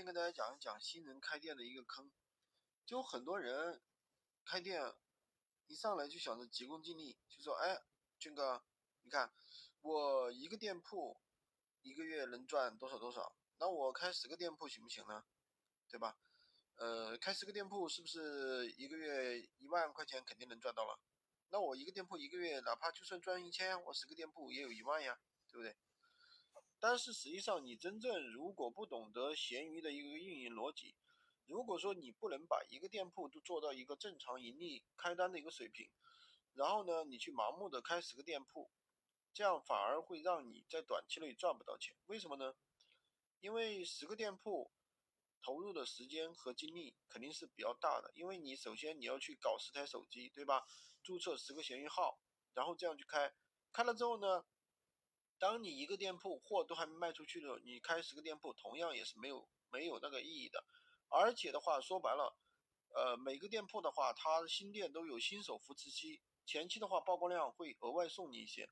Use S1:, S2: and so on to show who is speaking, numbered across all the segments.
S1: 天跟大家讲一讲新人开店的一个坑，就很多人开店一上来就想着急功近利，就说：“哎，俊哥，你看我一个店铺一个月能赚多少多少，那我开十个店铺行不行呢？对吧？呃，开十个店铺是不是一个月一万块钱肯定能赚到了？那我一个店铺一个月哪怕就算赚一千，我十个店铺也有一万呀，对不对？”但是实际上，你真正如果不懂得闲鱼的一个运营逻辑，如果说你不能把一个店铺都做到一个正常盈利开单的一个水平，然后呢，你去盲目的开十个店铺，这样反而会让你在短期内赚不到钱。为什么呢？因为十个店铺投入的时间和精力肯定是比较大的，因为你首先你要去搞十台手机，对吧？注册十个闲鱼号，然后这样去开，开了之后呢？当你一个店铺货都还没卖出去的时候，你开十个店铺同样也是没有没有那个意义的。而且的话说白了，呃，每个店铺的话，它新店都有新手扶持期，前期的话曝光量会额外送你一些。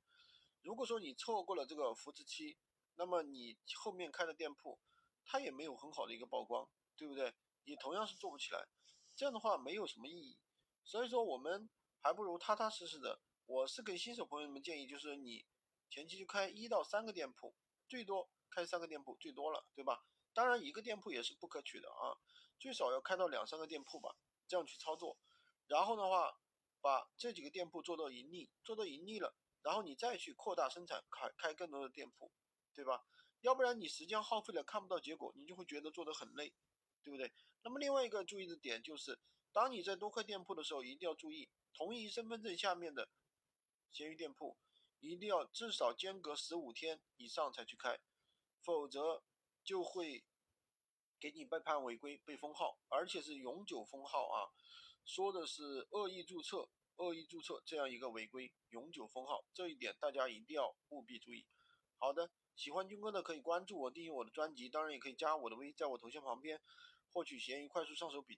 S1: 如果说你错过了这个扶持期，那么你后面开的店铺，它也没有很好的一个曝光，对不对？你同样是做不起来，这样的话没有什么意义。所以说我们还不如踏踏实实的。我是给新手朋友们建议，就是你。前期就开一到三个店铺，最多开三个店铺最多了，对吧？当然一个店铺也是不可取的啊，最少要开到两三个店铺吧，这样去操作。然后的话，把这几个店铺做到盈利，做到盈利了，然后你再去扩大生产，开开更多的店铺，对吧？要不然你时间耗费了看不到结果，你就会觉得做得很累，对不对？那么另外一个注意的点就是，当你在多开店铺的时候，一定要注意同一身份证下面的闲鱼店铺。一定要至少间隔十五天以上才去开，否则就会给你被判违规、被封号，而且是永久封号啊！说的是恶意注册、恶意注册这样一个违规，永久封号，这一点大家一定要务必注意。好的，喜欢军哥的可以关注我、订阅我的专辑，当然也可以加我的微，在我头像旁边获取闲鱼快速上手笔。